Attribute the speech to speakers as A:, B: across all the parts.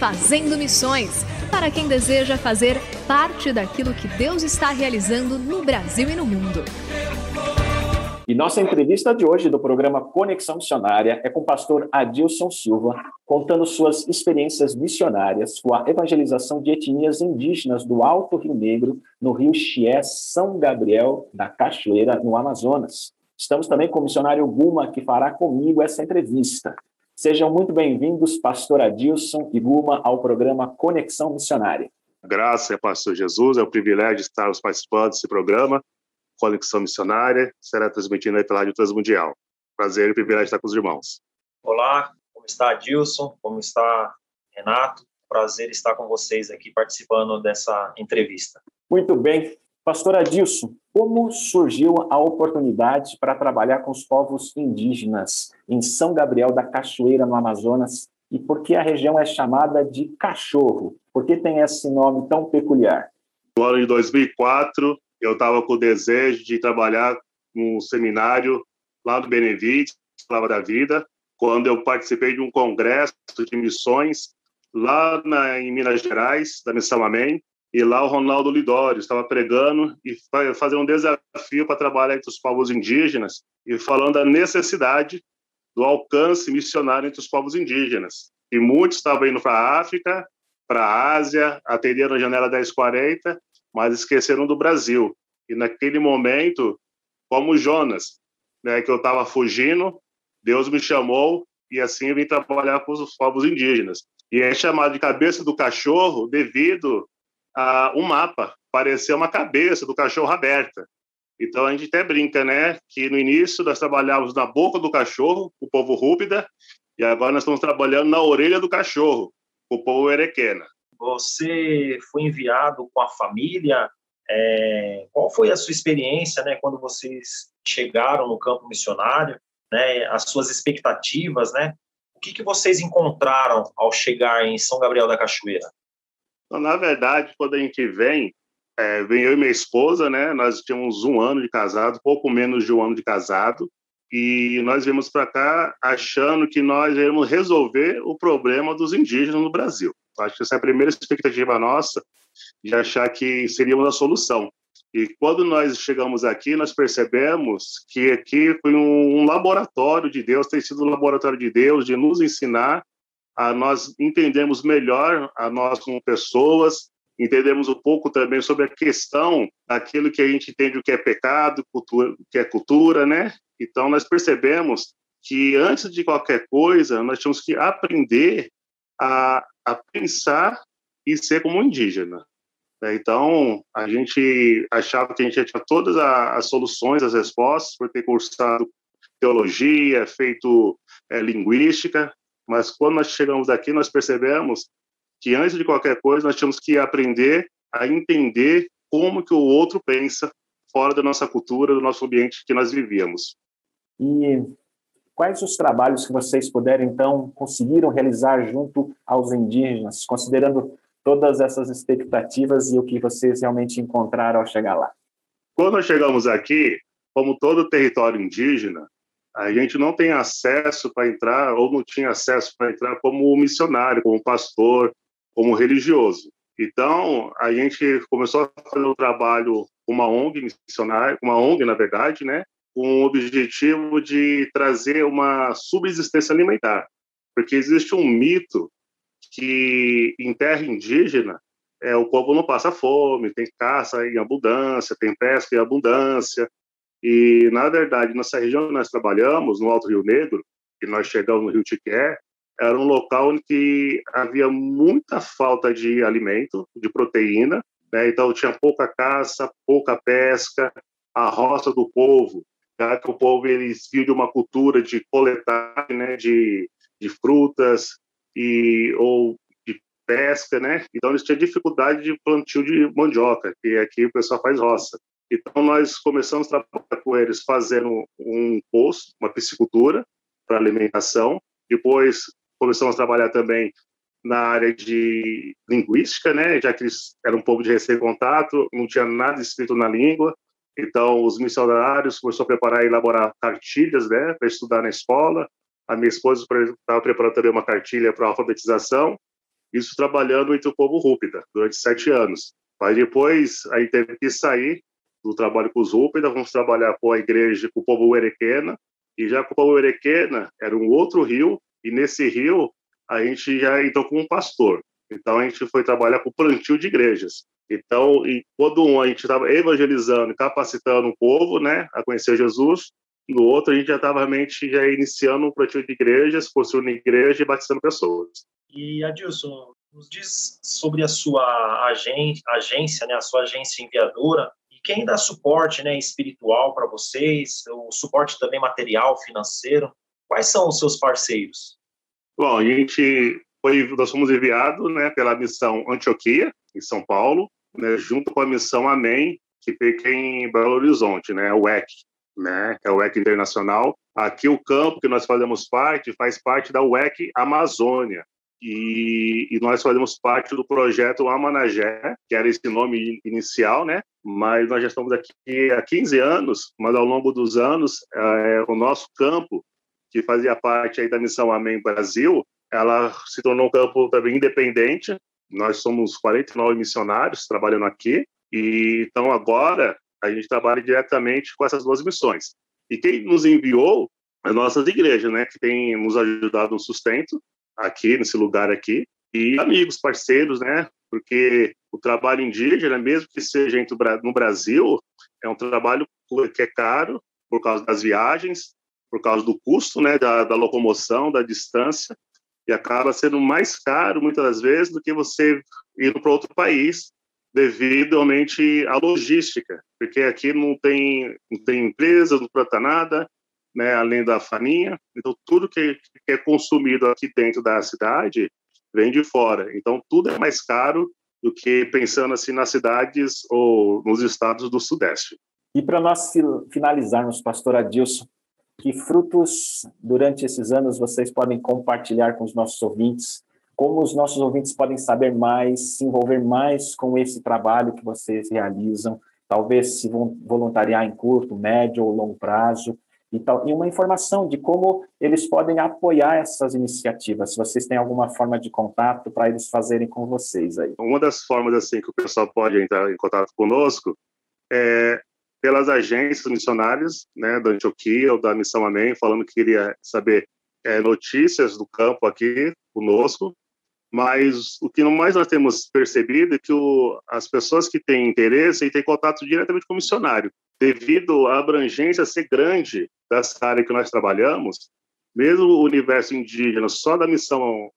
A: Fazendo Missões para quem deseja fazer parte daquilo que Deus está realizando no Brasil e no mundo.
B: E nossa entrevista de hoje do programa Conexão Missionária é com o pastor Adilson Silva, contando suas experiências missionárias com a evangelização de etnias indígenas do Alto Rio Negro, no Rio Chié, São Gabriel da Cachoeira, no Amazonas. Estamos também com o missionário Guma, que fará comigo essa entrevista. Sejam muito bem-vindos, pastor Adilson e Guma, ao programa Conexão Missionária.
C: Graças a pastor Jesus, é um privilégio estarmos participando desse programa, Conexão Missionária, será transmitido aí pela Rádio Transmundial. Prazer e privilégio estar com os irmãos.
D: Olá, como está Adilson? Como está Renato? Prazer estar com vocês aqui participando dessa entrevista.
B: Muito bem. Pastor Adilson, como surgiu a oportunidade para trabalhar com os povos indígenas em São Gabriel da Cachoeira, no Amazonas, e por que a região é chamada de Cachorro? Por que tem esse nome tão peculiar?
C: No ano de 2004, eu estava com o desejo de trabalhar num seminário lá do Benevides, Palavra da Vida, quando eu participei de um congresso de missões lá na, em Minas Gerais, da Missão Amém, e lá o Ronaldo Lidório estava pregando e fazer um desafio para trabalhar entre os povos indígenas e falando da necessidade do alcance missionário entre os povos indígenas. E muitos estavam indo para a África, para a Ásia, atenderam a janela 1040, mas esqueceram do Brasil. E naquele momento, como Jonas, né, que eu estava fugindo, Deus me chamou e assim eu vim trabalhar com os povos indígenas. E é chamado de cabeça do cachorro devido uh, um mapa, parecia uma cabeça do cachorro aberta. Então a gente até brinca, né, que no início nós trabalhávamos na boca do cachorro, o povo rúpida, e agora nós estamos trabalhando na orelha do cachorro, o povo erequena.
D: Você foi enviado com a família. É, qual foi a sua experiência, né, quando vocês chegaram no campo missionário, né, as suas expectativas, né? O que, que vocês encontraram ao chegar em São Gabriel da Cachoeira?
C: Então, na verdade, quando a gente vem, é, vem eu e minha esposa, né? Nós tínhamos um ano de casado, pouco menos de um ano de casado, e nós viemos para cá achando que nós íamos resolver o problema dos indígenas no Brasil. Acho que essa é a primeira expectativa nossa, de achar que seríamos a solução. E quando nós chegamos aqui, nós percebemos que aqui foi um, um laboratório de Deus, tem sido um laboratório de Deus de nos ensinar a nós entendemos melhor a nós como pessoas, entendemos um pouco também sobre a questão daquilo que a gente entende o que é pecado, cultura, o que é cultura, né? Então nós percebemos que antes de qualquer coisa nós tínhamos que aprender a, a pensar e ser como indígena. Né? Então a gente achava que a gente já tinha todas as soluções, as respostas, por ter cursado teologia, feito é, linguística, mas quando nós chegamos aqui, nós percebemos que antes de qualquer coisa, nós tínhamos que aprender a entender como que o outro pensa fora da nossa cultura, do nosso ambiente que nós vivíamos.
B: E quais os trabalhos que vocês puderam, então, conseguiram realizar junto aos indígenas, considerando todas essas expectativas e o que vocês realmente encontraram ao chegar lá?
C: Quando nós chegamos aqui, como todo território indígena, a gente não tem acesso para entrar, ou não tinha acesso para entrar como missionário, como pastor, como religioso. Então, a gente começou a fazer o um trabalho com uma ONG missionária, uma ONG, na verdade, né, com o objetivo de trazer uma subsistência alimentar. Porque existe um mito que em terra indígena é, o povo não passa fome, tem caça em abundância, tem pesca em abundância, e, na verdade, nessa região que nós trabalhamos, no Alto Rio Negro, que nós chegamos no Rio Tiqué, era um local que havia muita falta de alimento, de proteína, né? então tinha pouca caça, pouca pesca, a roça do povo, já que o povo eles de uma cultura de coletar, né, de, de frutas e ou de pesca, né? Então eles tinham dificuldade de plantio de mandioca, que aqui o pessoal faz roça. Então, nós começamos a trabalhar com eles fazendo um poço, uma piscicultura para alimentação. Depois, começamos a trabalhar também na área de linguística, né? já que eles eram um povo de recém-contato, não tinha nada escrito na língua. Então, os missionários começaram a preparar e elaborar cartilhas né, para estudar na escola. A minha esposa estava preparando também uma cartilha para alfabetização. Isso trabalhando entre o povo Rúpida durante sete anos. Mas depois, aí teve que sair do trabalho com os Rúpida, vamos trabalhar com a igreja, com o povo Erequena, e já com o povo Erequena era um outro rio, e nesse rio a gente já entrou com um pastor. Então a gente foi trabalhar com o plantio de igrejas. Então, quando um a gente estava evangelizando, capacitando o povo, né, a conhecer Jesus, no outro a gente já estava realmente já iniciando um plantio de igrejas, construindo igreja e batizando pessoas.
D: E Adilson, nos diz sobre a sua agência, né, a sua agência enviadora, quem dá suporte né, espiritual para vocês, o suporte também material, financeiro? Quais são os seus parceiros?
C: Bom, a gente foi, nós fomos enviados né, pela missão Antioquia, em São Paulo, né, junto com a missão Amém, que fica em Belo Horizonte, né, o EC, né, é o EC Internacional. Aqui o campo que nós fazemos parte faz parte da UEC Amazônia, e, e, nós fazemos parte do projeto Amanagé, que era esse nome inicial, né? Mas nós já estamos aqui há 15 anos, mas ao longo dos anos, é, o nosso campo, que fazia parte aí da missão Amém Brasil, ela se tornou um campo também independente. Nós somos 49 missionários trabalhando aqui, e então agora a gente trabalha diretamente com essas duas missões. E quem nos enviou as nossas igrejas, né, que tem nos ajudado no sustento, aqui, nesse lugar aqui, e amigos, parceiros, né? Porque o trabalho indígena, mesmo que seja no Brasil, é um trabalho que é caro por causa das viagens, por causa do custo, né, da, da locomoção, da distância, e acaba sendo mais caro muitas das vezes do que você ir para outro país, devido realmente à logística, porque aqui não tem não tem empresa, não planta nada, né, além da farinha. Então, tudo que, é consumido aqui dentro da cidade vem de fora. Então, tudo é mais caro do que pensando assim nas cidades ou nos estados do Sudeste.
B: E para nós finalizarmos, pastor Adilson, que frutos durante esses anos vocês podem compartilhar com os nossos ouvintes? Como os nossos ouvintes podem saber mais, se envolver mais com esse trabalho que vocês realizam? Talvez se voluntariar em curto, médio ou longo prazo e, e uma informação de como eles podem apoiar essas iniciativas, se vocês têm alguma forma de contato para eles fazerem com vocês aí.
C: Uma das formas assim que o pessoal pode entrar em contato conosco é pelas agências missionárias, né, da Antioquia ou da Missão Amém, falando que queria saber é, notícias do campo aqui conosco, mas o que mais nós temos percebido é que o, as pessoas que têm interesse têm contato diretamente com o missionário, devido à abrangência ser grande dessa área que nós trabalhamos, mesmo o universo indígena, só da missão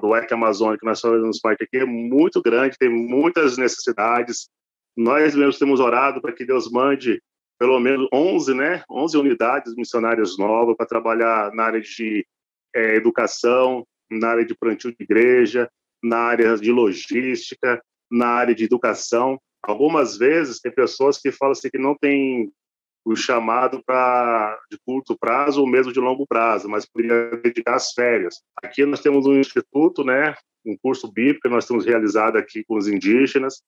C: do EC Amazônia, que nós fazemos parte aqui, é muito grande, tem muitas necessidades. Nós mesmos temos orado para que Deus mande pelo menos 11, né, 11 unidades missionárias novas para trabalhar na área de é, educação, na área de plantio de igreja, na área de logística, na área de educação. Algumas vezes tem pessoas que falam assim que não tem o chamado para de curto prazo ou mesmo de longo prazo, mas poderia dedicar as férias. Aqui nós temos um instituto, né, um curso bíblico que nós temos realizado aqui com os indígenas,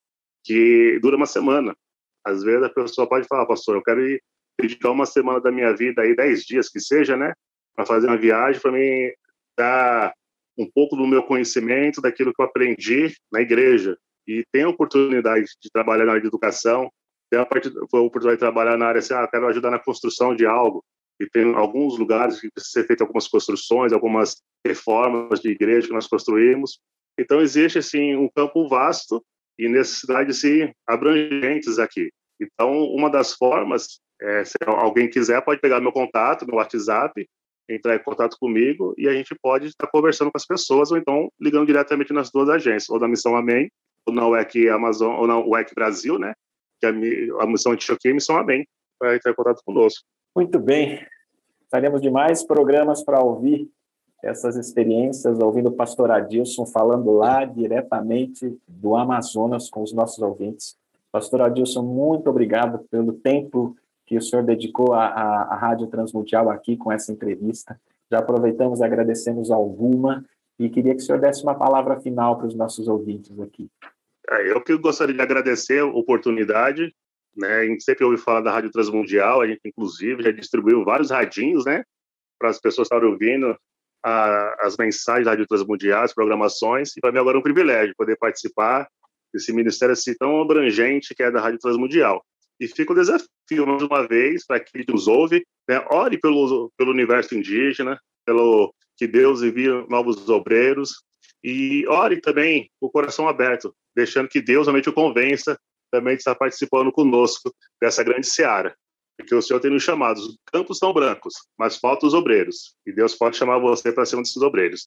C: que dura uma semana. Às vezes a pessoa pode falar, pastor, eu quero ir dedicar uma semana da minha vida aí, dez dias que seja, né, para fazer uma viagem para mim dar um pouco do meu conhecimento, daquilo que eu aprendi na igreja. E tem a oportunidade de trabalhar na área de educação, tem a, parte, a oportunidade de trabalhar na área assim, ah, quero ajudar na construção de algo. E tem alguns lugares que precisa ser feito algumas construções, algumas reformas de igreja que nós construímos. Então existe assim um campo vasto e necessidades assim, abrangentes aqui. Então uma das formas, é, se alguém quiser pode pegar meu contato no WhatsApp, entrar em contato comigo e a gente pode estar conversando com as pessoas ou então ligando diretamente nas duas agências, ou da Missão Amém, na UEC Amazon, ou na UEC Brasil, né? Que é a, a Missão Antioquia e a Amém, para entrar em contato conosco.
B: Muito bem. Estaremos de mais programas para ouvir essas experiências, ouvindo o pastor Adilson falando lá diretamente do Amazonas com os nossos ouvintes. Pastor Adilson, muito obrigado pelo tempo que o senhor dedicou à, à, à Rádio Transmundial aqui com essa entrevista. Já aproveitamos e agradecemos alguma e queria que o senhor desse uma palavra final para os nossos ouvintes aqui.
C: É, eu que gostaria de agradecer a oportunidade, né? A gente sempre ouve falar da Rádio Transmundial, a gente inclusive já distribuiu vários radinhos, né? Para as pessoas estarem ouvindo a, as mensagens da Rádio Transmundial, as programações, e para mim agora é um privilégio poder participar desse ministério assim tão abrangente que é da Rádio Transmundial. E fica o desafio, mais uma vez, para quem nos ouve, né? ore pelo, pelo universo indígena, pelo que Deus envie novos obreiros, e ore também o coração aberto, deixando que Deus realmente o convença também de estar participando conosco dessa grande seara. Porque o Senhor tem nos chamado, os campos estão brancos, mas faltam os obreiros. E Deus pode chamar você para ser um desses obreiros.